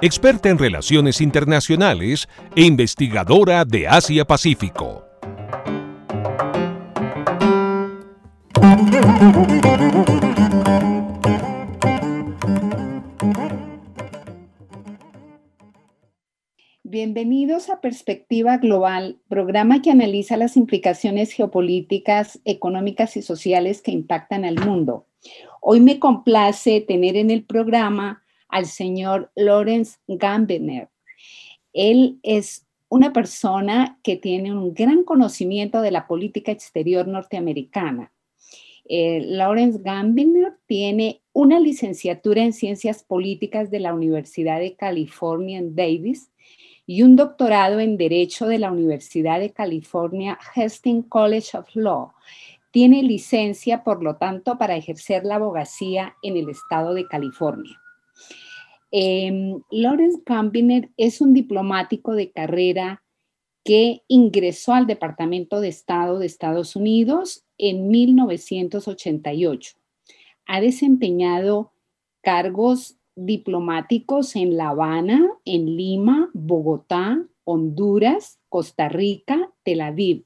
experta en relaciones internacionales e investigadora de Asia-Pacífico. Bienvenidos a Perspectiva Global, programa que analiza las implicaciones geopolíticas, económicas y sociales que impactan al mundo. Hoy me complace tener en el programa al señor Lawrence Gambiner. Él es una persona que tiene un gran conocimiento de la política exterior norteamericana. Eh, Lawrence Gambiner tiene una licenciatura en ciencias políticas de la Universidad de California en Davis y un doctorado en Derecho de la Universidad de California Hastings College of Law. Tiene licencia, por lo tanto, para ejercer la abogacía en el estado de California. Eh, Lawrence Gambiner es un diplomático de carrera que ingresó al Departamento de Estado de Estados Unidos en 1988. Ha desempeñado cargos diplomáticos en La Habana, en Lima, Bogotá, Honduras, Costa Rica, Tel Aviv.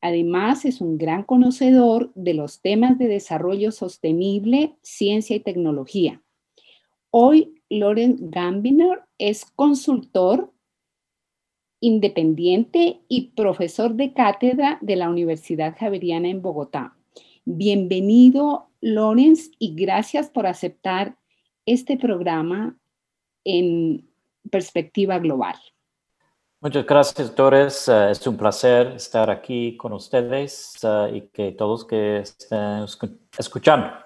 Además, es un gran conocedor de los temas de desarrollo sostenible, ciencia y tecnología. Hoy, Loren Gambiner es consultor independiente y profesor de cátedra de la Universidad Javeriana en Bogotá. Bienvenido, Lorenz, y gracias por aceptar este programa en perspectiva global. Muchas gracias, Doris. Eh, es un placer estar aquí con ustedes uh, y que todos que estén escuchando.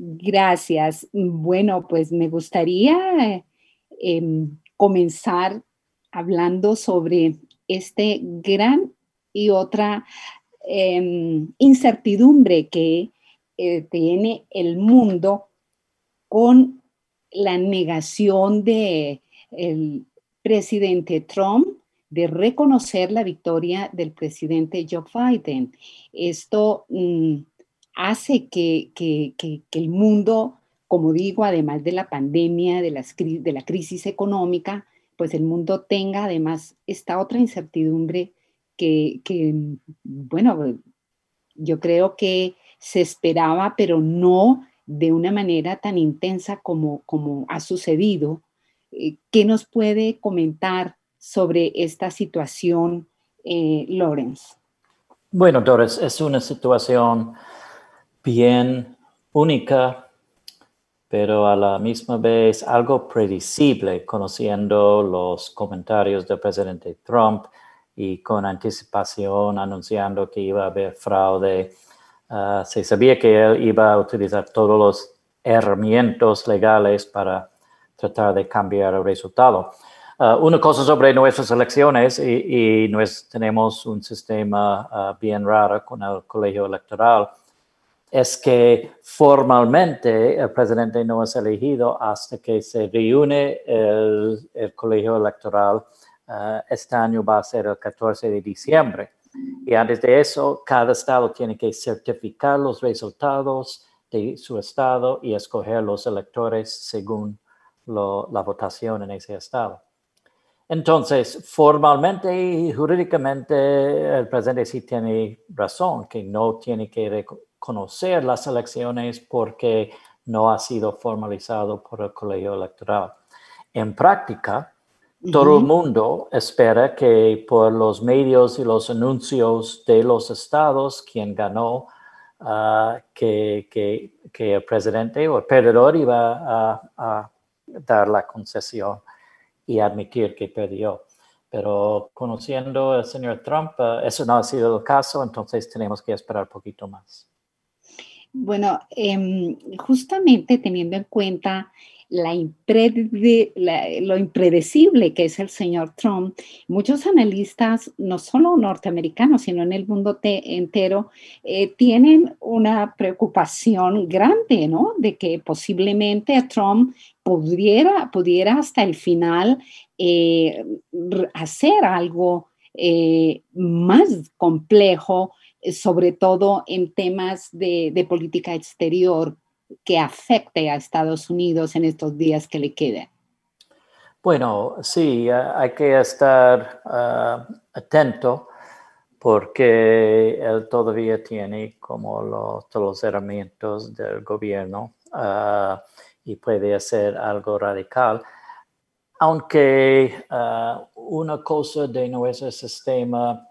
Gracias. Bueno, pues me gustaría eh, comenzar hablando sobre este gran y otra em, incertidumbre que eh, tiene el mundo con la negación del presidente Trump de reconocer la victoria del presidente Joe Biden. Esto mm, hace que, el mundo, como digo, además de la pandemia, de, de la crisis económica, pues el mundo tenga además esta otra incertidumbre que, bueno, yo creo que se esperaba, pero no de una manera tan intensa como, como ha sucedido. Eh, ¿Qué nos puede comentar sobre esta situación, eh, Lawrence? Bueno, Doris, es una situación bien única pero a la misma vez algo predecible, conociendo los comentarios del presidente Trump y con anticipación anunciando que iba a haber fraude. Ah, se sabía que él iba a utilizar todos los herramientas legales para tratar de cambiar el resultado. Ah, una cosa sobre nuestras elecciones, y, y tenemos un sistema ah, bien raro con el colegio electoral, es que formalmente el presidente no es elegido hasta que se reúne el, colegio electoral. Eh, este año va a ser el 14 de diciembre. Y antes de eso, cada estado tiene que certificar los resultados de su estado y escoger los electores según la votación en ese estado. Entonces, formalmente y jurídicamente, el presidente sí tiene razón, que no tiene que conocer las elecciones porque no ha sido formalizado por el colegio electoral. En práctica, todo el mundo espera que por los medios y los anuncios de los estados, quien ganó, ah, que, el presidente o el perdedor iba a, dar la concesión y admitir que perdió. Pero conociendo al señor Trump, ah, eso no ha sido el caso, entonces tenemos que esperar un poquito más. Bueno, em, justamente teniendo en cuenta la, lo impredecible que es el señor Trump, muchos analistas, no solo norteamericanos, sino en el mundo entero, eh, tienen una preocupación grande, ¿no? De que posiblemente Trump pudiera, pudiera hasta el final eh, hacer algo eh, más complejo, sobre todo en temas de, política exterior que afecte a Estados Unidos en estos días que le queden? Bueno, sí, hay que estar ah, atento porque él todavía tiene como los, todos los herramientas del gobierno ah, y puede hacer algo radical. Aunque ah, una cosa de nuestro sistema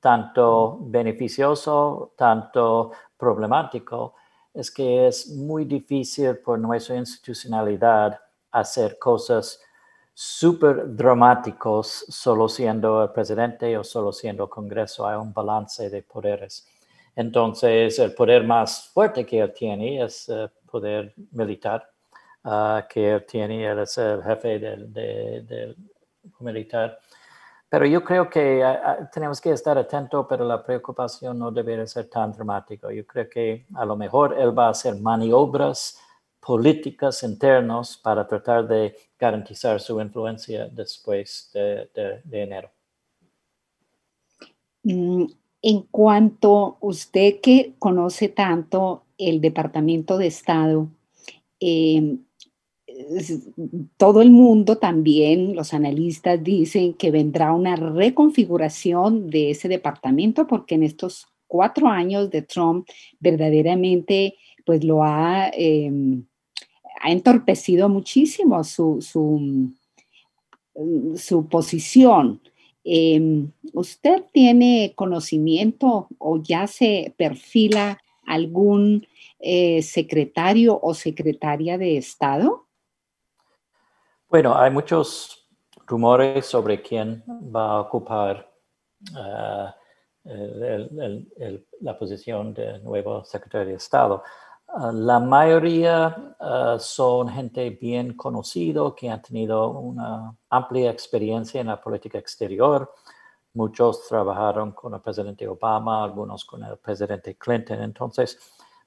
tanto beneficioso, tanto problemático, es que es muy difícil por nuestra institucionalidad hacer cosas súper dramáticos solo siendo el presidente o solo siendo el Congreso. Hay un balance de poderes. Entonces, el poder más fuerte que él tiene es el poder militar, ah, que él tiene, él es el jefe del, del militar. Pero yo creo que ah, tenemos que estar atentos, pero la preocupación no debería ser tan dramática. Yo creo que a lo mejor él va a hacer maniobras políticas internas para tratar de garantizar su influencia después de, enero. Mm, en cuanto usted que conoce tanto el Departamento de Estado, eh, todo el mundo también, los analistas dicen que vendrá una reconfiguración de ese departamento porque en estos cuatro años de Trump verdaderamente pues lo ha, em, ha entorpecido muchísimo su, su, su posición. Em, ¿Usted tiene conocimiento o ya se perfila algún eh, secretario o secretaria de Estado? Bueno, hay muchos rumores sobre quién va a ocupar eh, la posición de nuevo secretario de Estado. Ah, la mayoría ah, son gente bien conocido que han tenido una amplia experiencia en la política exterior. Muchos trabajaron con el presidente Obama, algunos con el presidente Clinton. Entonces,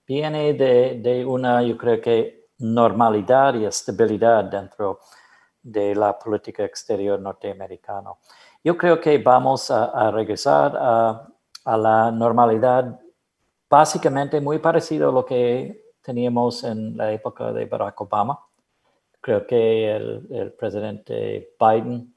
viene de, de una, yo creo que, normalidad y estabilidad dentro de de la política exterior norteamericana. Yo creo que vamos a, regresar a, la normalidad básicamente muy parecido a lo que teníamos en la época de Barack Obama. Creo que el, presidente Biden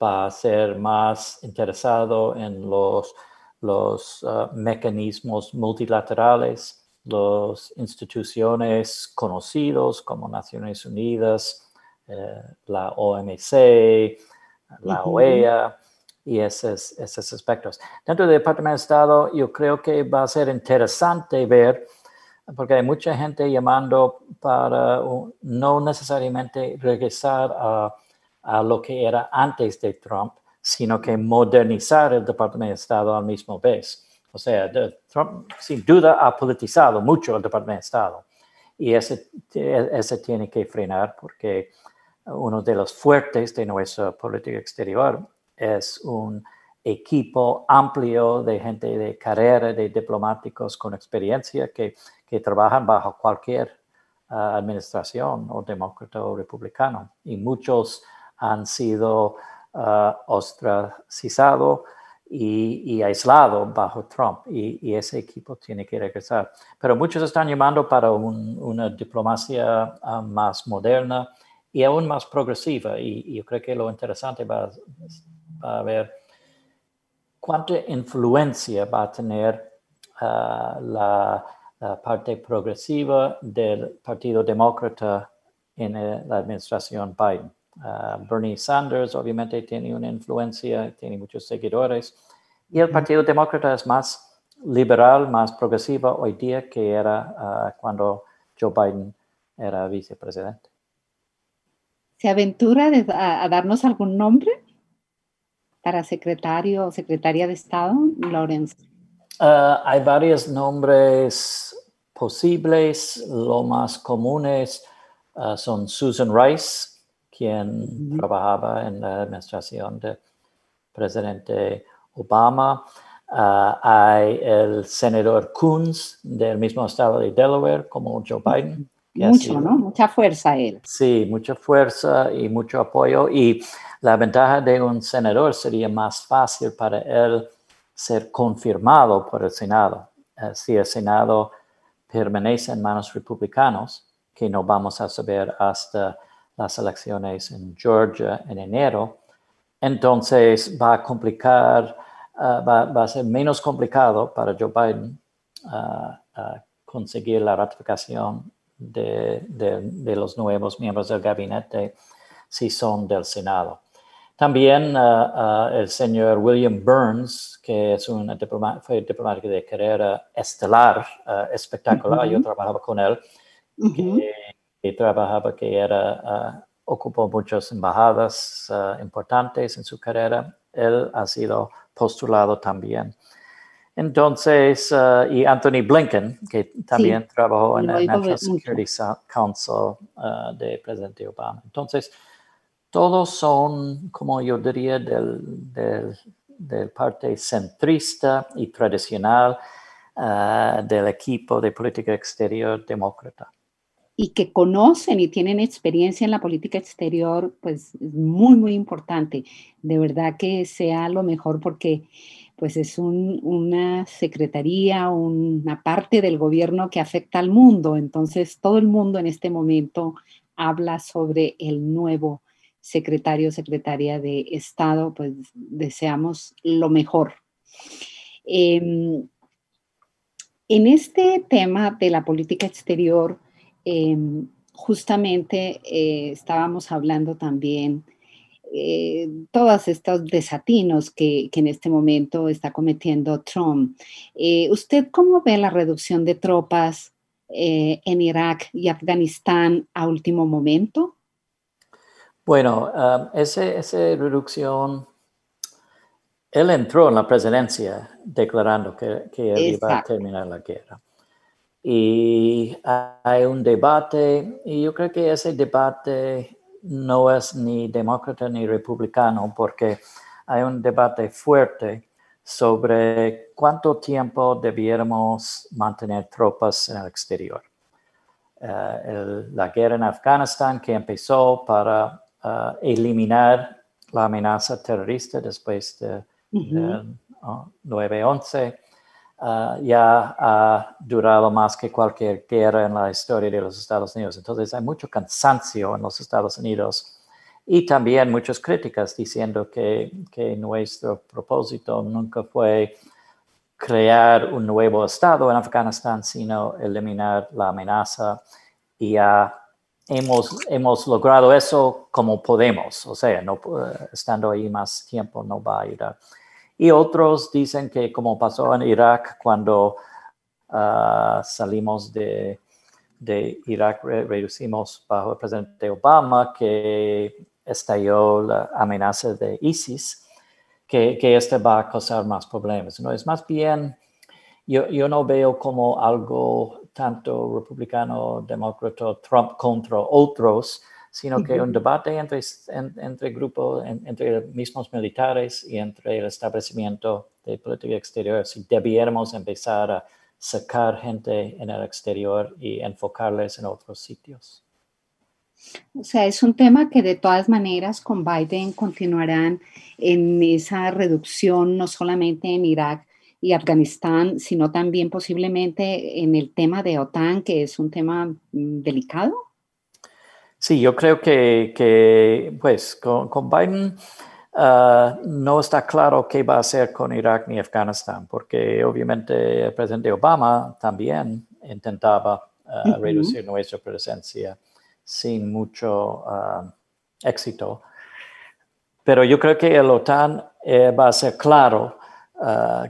va a ser más interesado en los, uh, mecanismos multilaterales, las instituciones conocidos como Naciones Unidas, eh, la OMC, la OEA y esos, esos aspectos. Dentro del Departamento de Estado, yo creo que va a ser interesante ver, porque hay mucha gente llamando para no necesariamente regresar a, a lo que era antes de Trump, sino que modernizar el Departamento de Estado al mismo vez. O sea, Trump sin duda ha politizado mucho el Departamento de Estado y ese, ese tiene que frenar porque uno de los fuertes de nuestra política exterior es un equipo amplio de gente de carrera, de diplomáticos con experiencia que, que trabajan bajo cualquier ah, administración o demócrata o republicano. Y muchos han sido uh, ostracizados y, y aislados bajo Trump. Y, ese equipo tiene que regresar. Pero muchos están llamando para una diplomacia ah, más moderna y aún más progresiva. Y, yo creo que lo interesante va, a ver cuánta influencia va a tener ah, la, parte progresiva del Partido Demócrata en eh, la administración Biden. Ah, Bernie Sanders obviamente tiene una influencia, tiene muchos seguidores, y el Partido Demócrata es más liberal, más progresiva hoy día que era ah, cuando Joe Biden era vicepresidente. ¿Se aventura a, darnos algún nombre para secretario o secretaria de Estado, Lawrence? Ah, hay varios nombres posibles. Lo más comunes uh, son Susan Rice, quien trabajaba en la administración del presidente Obama. Uh, hay el senador Coons del mismo estado de Delaware, como Joe Biden. Mucho, ¿no? Mucha fuerza él. Sí, mucha fuerza y mucho apoyo. Y la ventaja de un senador sería más fácil para él ser confirmado por el Senado. Eh, si el Senado permanece en manos republicanos, que no vamos a saber hasta las elecciones en Georgia en enero, entonces va a complicar, eh, va, a ser menos complicado para Joe Biden eh, conseguir la ratificación de, de, los nuevos miembros del gabinete si son del Senado. También uh, uh, el señor William Burns, que es un fue diplomático de carrera estelar, uh, espectacular, yo trabajaba con él, que, trabajaba, que era, ocupó muchas embajadas importantes en su carrera. Él ha sido postulado también. Entonces, y Anthony Blinken, que también trabajó en el National Security Council de presidente Obama. Entonces, todos son, como yo diría, del, parte centrista y tradicional ah, del equipo de política exterior demócrata. Y que conocen y tienen experiencia en la política exterior, pues es muy, muy importante. De verdad que sea lo mejor porque pues es una secretaría, una parte del gobierno que afecta al mundo. Entonces, todo el mundo en este momento habla sobre el nuevo secretario secretaria de Estado, pues deseamos lo mejor. Em, en este tema de la política exterior, em, justamente eh, estábamos hablando también eh, todos estos desatinos que, que, en este momento está cometiendo Trump. Eh, ¿Usted cómo ve la reducción de tropas en Irak y Afganistán a último momento? Bueno, um, ese, esa reducción, él entró en la presidencia declarando que, que él iba a terminar la guerra. Y hay un debate, y yo creo que ese debate no es ni demócrata ni republicano, porque hay un debate fuerte sobre cuánto tiempo debiéramos mantener tropas en el exterior. Uh, la guerra en Afganistán que empezó para eliminar la amenaza terrorista después de, 9-11. Ah, ya ha durado más que cualquier guerra en la historia de los Estados Unidos. Entonces hay mucho cansancio en los Estados Unidos y también muchas críticas diciendo que, que nuestro propósito nunca fue crear un nuevo Estado en Afganistán, sino eliminar la amenaza y a hemos, hemos logrado eso como podemos, o sea, no, eh, estando ahí más tiempo no va a ayudar. Y otros dicen que como pasó en Irak cuando ah, salimos de, de Irak, reducimos bajo el presidente Obama, que estalló la amenaza de ISIS, que, que este va a causar más problemas. No es más bien, yo, yo no veo como algo tanto republicano, demócrata, Trump contra otros, sino que un debate entre, entre grupos, entre mismos militares y entre el establecimiento de política exterior, si debiéramos empezar a sacar gente en el exterior y enfocarles en otros sitios. O sea, es un tema que de todas maneras con Biden continuarán en esa reducción, no solamente en Irak, y Afganistán, sino también posiblemente en el tema de OTAN, que es un tema mm, delicado? Sí, yo creo que, que pues con, Biden ah, no está claro qué va a hacer con Irak ni Afganistán, porque obviamente el presidente Obama también intentaba ah, reducir nuestra presencia sin mucho ah, éxito. Pero yo creo que el OTAN eh, va a ser claro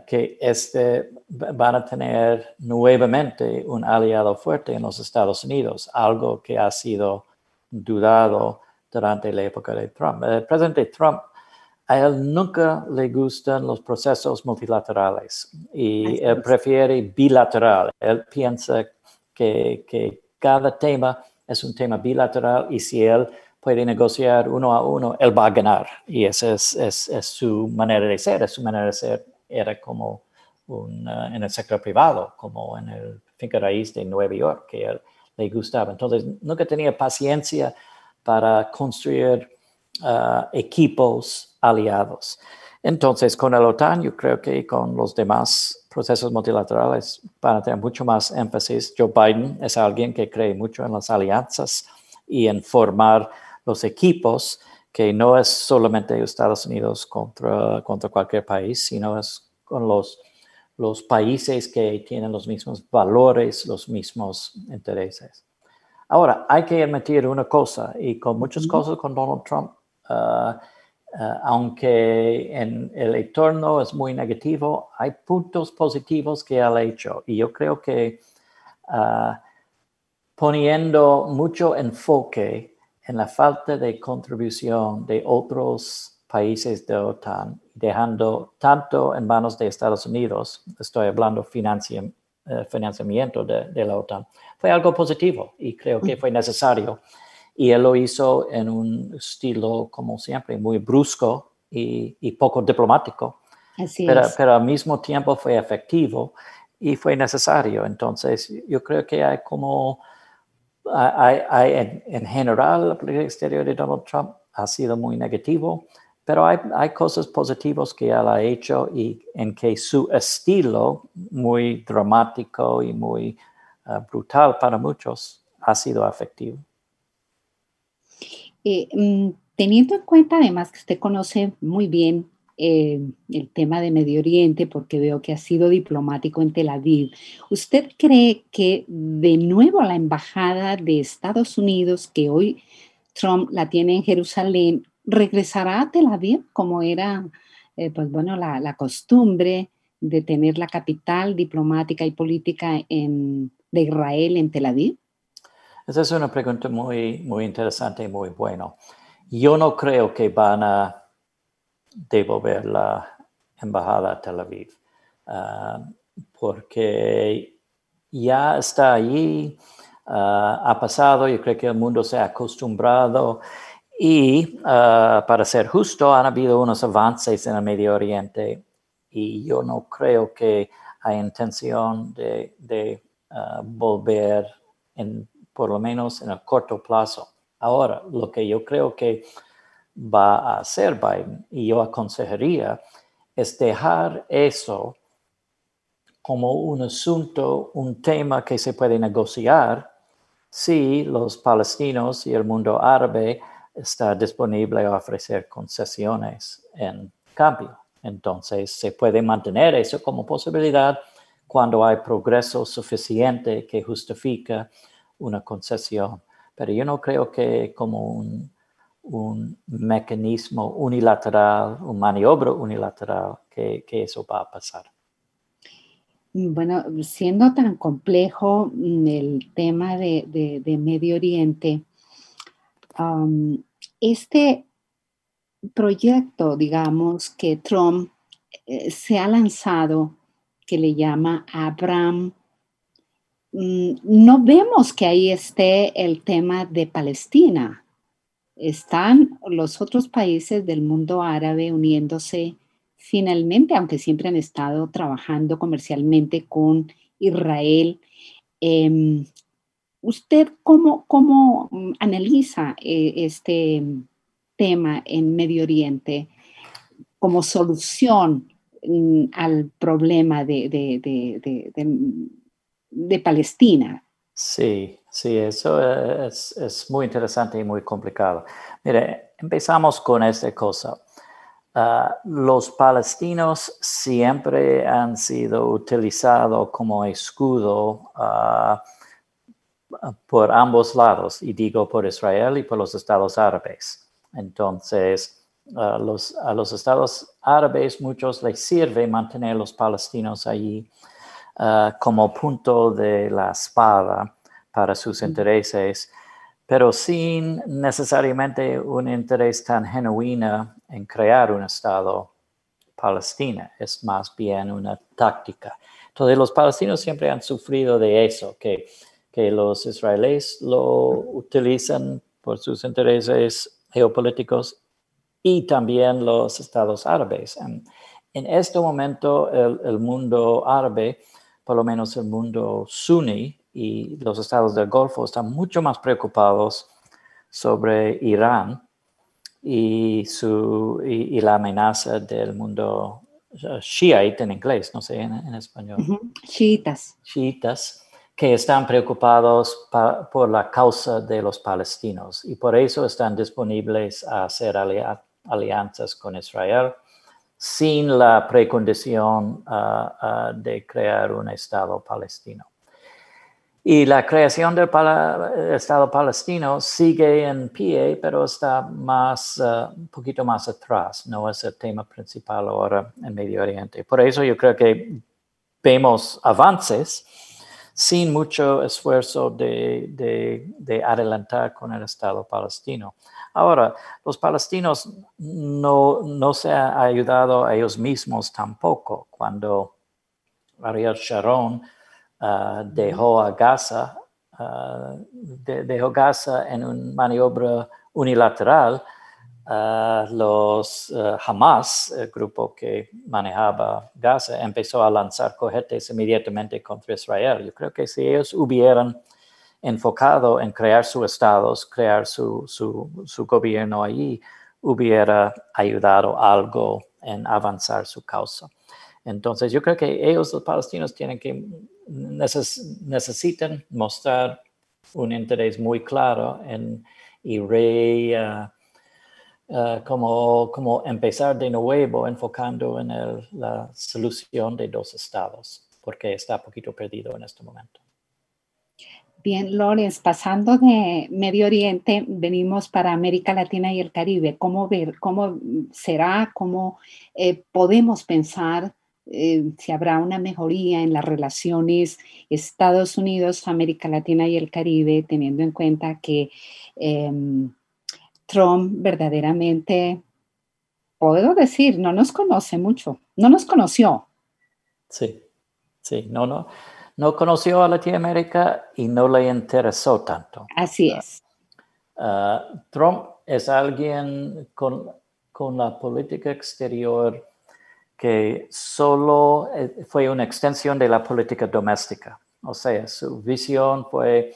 que este, van a tener nuevamente un aliado fuerte en los Estados Unidos, algo que ha sido dudado durante la época de Trump. El presidente Trump, a él nunca le gustan los procesos multilaterales y él prefiere bilateral. Él piensa que, que cada tema es un tema bilateral y si él puede negociar uno a uno, él va a ganar. Y esa es, es, su manera de ser. Es su manera de ser era como un, uh, en el sector privado, como en el finca raíz de Nueva York, que él le gustaba. Entonces, nunca tenía paciencia para construir uh, equipos aliados. Entonces, con el OTAN, yo creo que con los demás procesos multilaterales van a tener mucho más énfasis. Joe Biden es alguien que cree mucho en las alianzas y en formar los equipos, que no es solamente Estados Unidos contra, contra cualquier país, sino es con los, los países que tienen los mismos valores, los mismos intereses. Ahora, hay que admitir una cosa, y con muchas cosas con Donald Trump, uh, uh, aunque en el entorno es muy negativo, hay puntos positivos que ha hecho. Y yo creo que uh, poniendo mucho enfoque en la falta de contribución de otros países de OTAN, dejando tanto en manos de Estados Unidos, estoy hablando eh, financiamiento de, la OTAN, fue algo positivo y creo que fue necesario. Y él lo hizo en un estilo, como siempre, muy brusco y, poco diplomático. pero, pero al mismo tiempo fue efectivo y fue necesario. Entonces, yo creo que hay como hay, en, general, la política exterior de Donald Trump ha sido muy negativo, pero hay, hay cosas positivas que él ha hecho y en que su estilo, muy dramático y muy uh, brutal para muchos, ha sido efectivo. Eh, mm, teniendo en cuenta además que usted conoce muy bien eh, el tema de Medio Oriente, porque veo que ha sido diplomático en Tel Aviv. ¿Usted cree que de nuevo la embajada de Estados Unidos, que hoy Trump la tiene en Jerusalén, regresará a Tel Aviv como era, eh, pues bueno, la, costumbre de tener la capital diplomática y política en, de Israel en Tel Aviv? Esa es una pregunta muy, muy interesante y muy buena. Yo no creo que van a devolver la embajada a Tel Aviv, ah, porque ya está allí, ah, ha pasado, yo creo que el mundo se ha acostumbrado y ah, para ser justo, han habido unos avances en el Medio Oriente y yo no creo que hay intención de, de volver en, por lo menos en el corto plazo. Ahora, lo que yo creo que va a hacer Biden y yo aconsejaría es dejar eso como un asunto, un tema que se puede negociar si los palestinos y el mundo árabe está disponible a ofrecer concesiones en cambio. Entonces se puede mantener eso como posibilidad cuando hay progreso suficiente que justifica una concesión. Pero yo no creo que como un, un mecanismo unilateral, un maniobra unilateral, que, eso va a pasar. Bueno, siendo tan complejo mm, el tema de, Medio Oriente, este proyecto, digamos, que Trump eh, se ha lanzado, que le llama Abraham, mm, no vemos que ahí esté el tema de Palestina están los otros países del mundo árabe uniéndose finalmente, aunque siempre han estado trabajando comercialmente con Israel. Em, ¿Usted cómo, cómo analiza eh, este tema en Medio Oriente como solución mm, al problema de, de Palestina? Sí, Sí, eso es, muy interesante y muy complicado. Mire, empezamos con esta cosa. Ah, los palestinos siempre han sido utilizados como escudo ah, por ambos lados, y digo por Israel y por los estados árabes. Entonces, a los estados árabes muchos les sirve mantener los palestinos allí ah, como punto de la espada para sus intereses, pero sin necesariamente un interés tan genuino en crear un Estado palestino. Es más bien una táctica. Entonces los palestinos siempre han sufrido de eso, que, que los israelíes lo utilizan por sus intereses geopolíticos y también los estados árabes. En, este momento el, mundo árabe, por lo menos el mundo suní y los estados del Golfo están mucho más preocupados sobre Irán y, su, y, la amenaza del mundo uh, shiite en inglés, no sé en, español. Chiitas. Chiitas que están preocupados por la causa de los palestinos y por eso están disponibles a hacer alianzas con Israel sin la precondición ah, ah, de crear un Estado palestino. Y la creación del Estado palestino sigue en pie, pero está más, ah, un poquito más atrás, no es el tema principal ahora en Medio Oriente. Por eso yo creo que vemos avances, sin mucho esfuerzo de, adelantar con el Estado palestino. Ahora, los palestinos no, se han ayudado a ellos mismos tampoco. Cuando Ariel Sharon ah, dejó a Gaza, ah, dejó Gaza en una maniobra unilateral, los uh, Hamas, el grupo que manejaba Gaza, empezó a lanzar cohetes inmediatamente contra Israel. Yo creo que si ellos hubieran enfocado en crear sus estados, crear su, su, gobierno allí, hubiera ayudado algo en avanzar su causa. Entonces, yo creo que ellos, los palestinos, tienen que necesitan mostrar un interés muy claro en y re, uh, eh, como, como empezar de nuevo enfocando en la solución de dos estados, porque está poquito perdido en este momento. Bien, Lorenz, pasando de Medio Oriente, venimos para América Latina y el Caribe. ¿Cómo ver, cómo será, cómo eh, podemos pensar eh, si habrá una mejoría en las relaciones Estados Unidos, América Latina y el Caribe, teniendo en cuenta que em, Trump verdaderamente, puedo decir, no nos conoce mucho, no nos conoció. Sí, sí, no, no, no conoció a Latinoamérica y no le interesó tanto. Así es. Ah, Trump es alguien con, con la política exterior que solo eh, fue una extensión de la política doméstica. O sea, su visión fue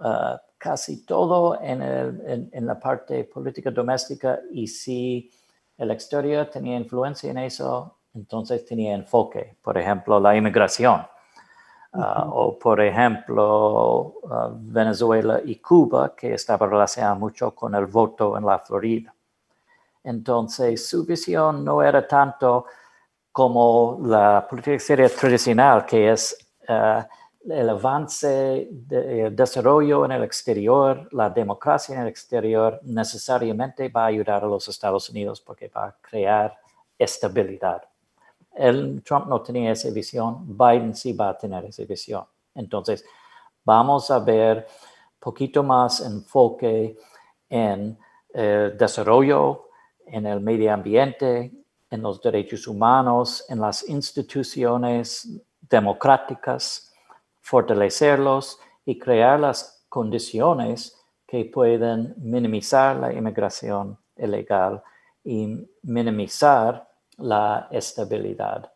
ah, casi todo en, el, en, la parte política doméstica y si el exterior tenía influencia en eso, entonces tenía enfoque. Por ejemplo, la inmigración. Ah, o por ejemplo, ah, Venezuela y Cuba, que estaba relacionada mucho con el voto en la Florida. Entonces, su visión no era tanto como la política exterior tradicional, que es ah, el avance, el desarrollo en el exterior, la democracia en el exterior necesariamente va a ayudar a los Estados Unidos porque va a crear estabilidad. El, Trump no tenía esa visión, Biden sí va a tener esa visión. Entonces, vamos a ver poquito más enfoque en el desarrollo, en el medio ambiente, en los derechos humanos, en las instituciones democráticas, fortalecerlos y crear las condiciones que pueden minimizar la inmigración ilegal y minimizar la estabilidad.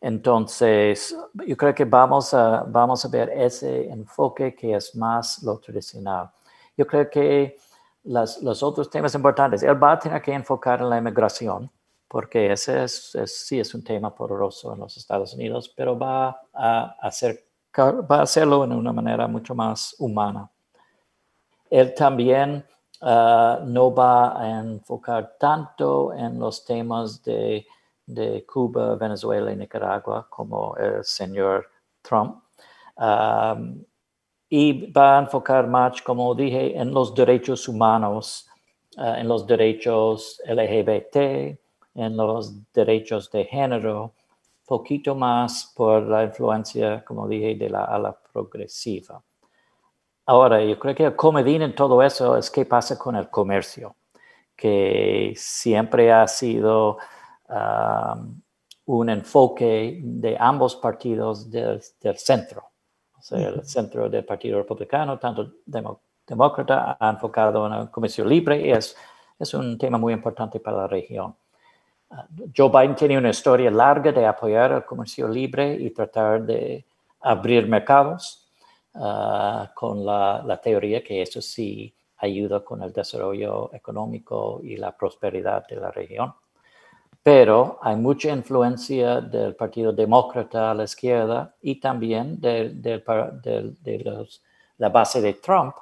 Entonces, yo creo que vamos a, vamos a ver ese enfoque que es más lo tradicional. Yo creo que los otros temas importantes, él va a tener que enfocar en la inmigración, porque ese sí es un tema poderoso en los Estados Unidos, pero va a hacer va a hacerlo de una manera mucho más humana. Él también ah, no va a enfocar tanto en los temas de, Cuba, Venezuela y Nicaragua como el señor Trump. y va a enfocar más, como dije, en los derechos humanos, ah, en los derechos LGBT, en los derechos de género, poquito más por la influencia, como dije, de la ala progresiva. Ahora, yo creo que el comedín en todo eso es qué pasa con el comercio, que siempre ha sido um, un enfoque de ambos partidos del, centro. el centro del Partido Republicano, tanto demócrata, ha enfocado en el comercio libre y es, es un tema muy importante para la región. Joe Biden tiene una historia larga de apoyar el comercio libre y tratar de abrir mercados ah, con la, teoría que eso sí ayuda con el desarrollo económico y la prosperidad de la región. Pero hay mucha influencia del Partido Demócrata a la izquierda y también de, de, la base de Trump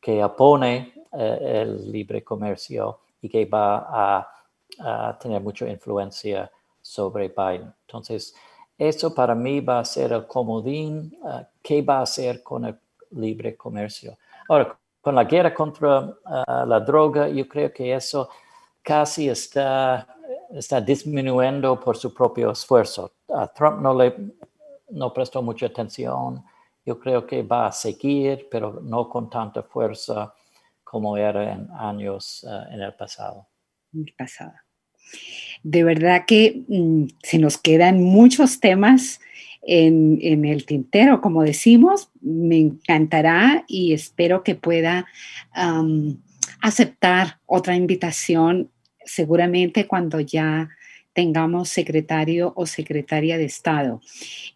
que opone eh, el libre comercio y que va a, tener mucha influencia sobre Biden. Entonces, eso para mí va a ser el comodín. Eh, ¿Qué va a hacer con el libre comercio? Ahora, con la guerra contra uh, la droga, yo creo que eso casi está, está disminuyendo por su propio esfuerzo. A Trump no le no prestó mucha atención. Yo creo que va a seguir, pero no con tanta fuerza como era en años uh, en el pasado. Pasado. De verdad que mm, se nos quedan muchos temas en, el tintero, como decimos. Me encantará y espero que pueda aceptar otra invitación seguramente cuando ya tengamos secretario o secretaria de Estado.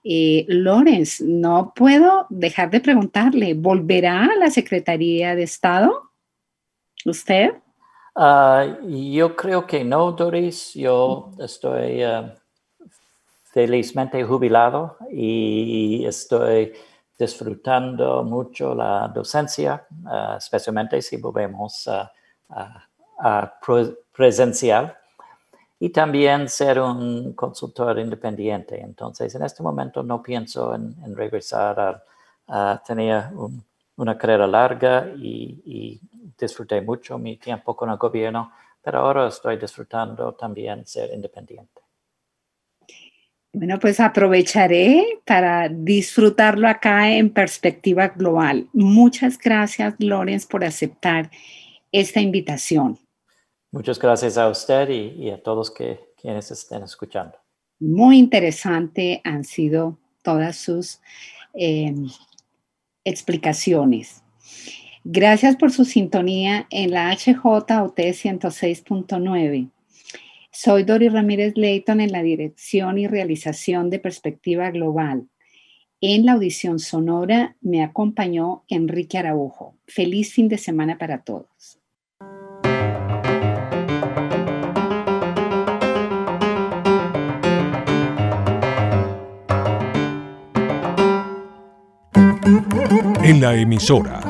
Eh, Lorenz, no puedo dejar de preguntarle, ¿volverá a la Secretaría de Estado? ¿Usted? Ah, yo creo que no, Doris. Yo estoy ah, felizmente jubilado y estoy disfrutando mucho la docencia, ah, especialmente si volvemos a, presencial y también ser un consultor independiente. Entonces, en este momento no pienso en, regresar a, tener una carrera larga y, disfruté mucho mi tiempo con el gobierno, pero ahora estoy disfrutando también ser independiente. Bueno, pues aprovecharé para disfrutarlo acá en perspectiva global. Muchas gracias, Lorenz, por aceptar esta invitación. Muchas gracias a usted y, a todos que, quienes estén escuchando. Muy interesante han sido todas sus em, explicaciones. Gracias por su sintonía en la HJOT 106.9. Soy Dori Ramírez Leighton en la dirección y realización de Perspectiva Global. En la audición sonora me acompañó Enrique Araujo. Feliz fin de semana para todos. En la emisora